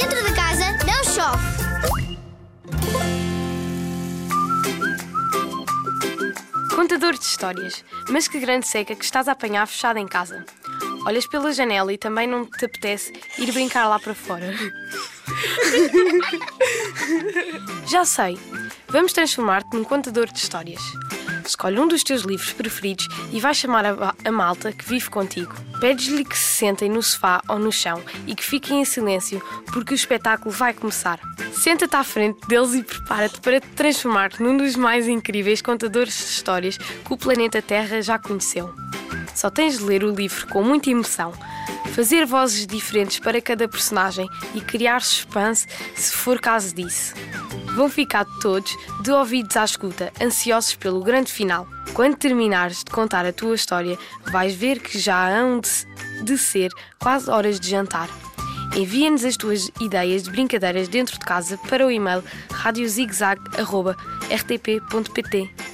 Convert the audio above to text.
Dentro de casa não chove. Contador de histórias, mas que grande seca que estás a apanhar fechada em casa. Olhas pela janela e também não te apetece ir brincar lá para fora. Já sei, vamos transformar-te num contador de histórias. Escolhe um dos teus livros preferidos e vais chamar a, a malta que vive contigo. Pedes-lhe que se sentem no sofá ou no chão e que fiquem em silêncio, porque o espetáculo vai começar. Senta-te à frente deles e prepara-te para te transformar num dos mais incríveis contadores de histórias que o planeta Terra já conheceu. Só tens de ler o livro com muita emoção, fazer vozes diferentes para cada personagem e criar suspense se for caso disso. Vão ficar todos de ouvidos à escuta, ansiosos pelo grande final. Quando terminares de contar a tua história, vais ver que já hão de, de ser quase horas de jantar. Envia-nos as tuas ideias de brincadeiras dentro de casa para o e-mail radiozigzag.rtp.pt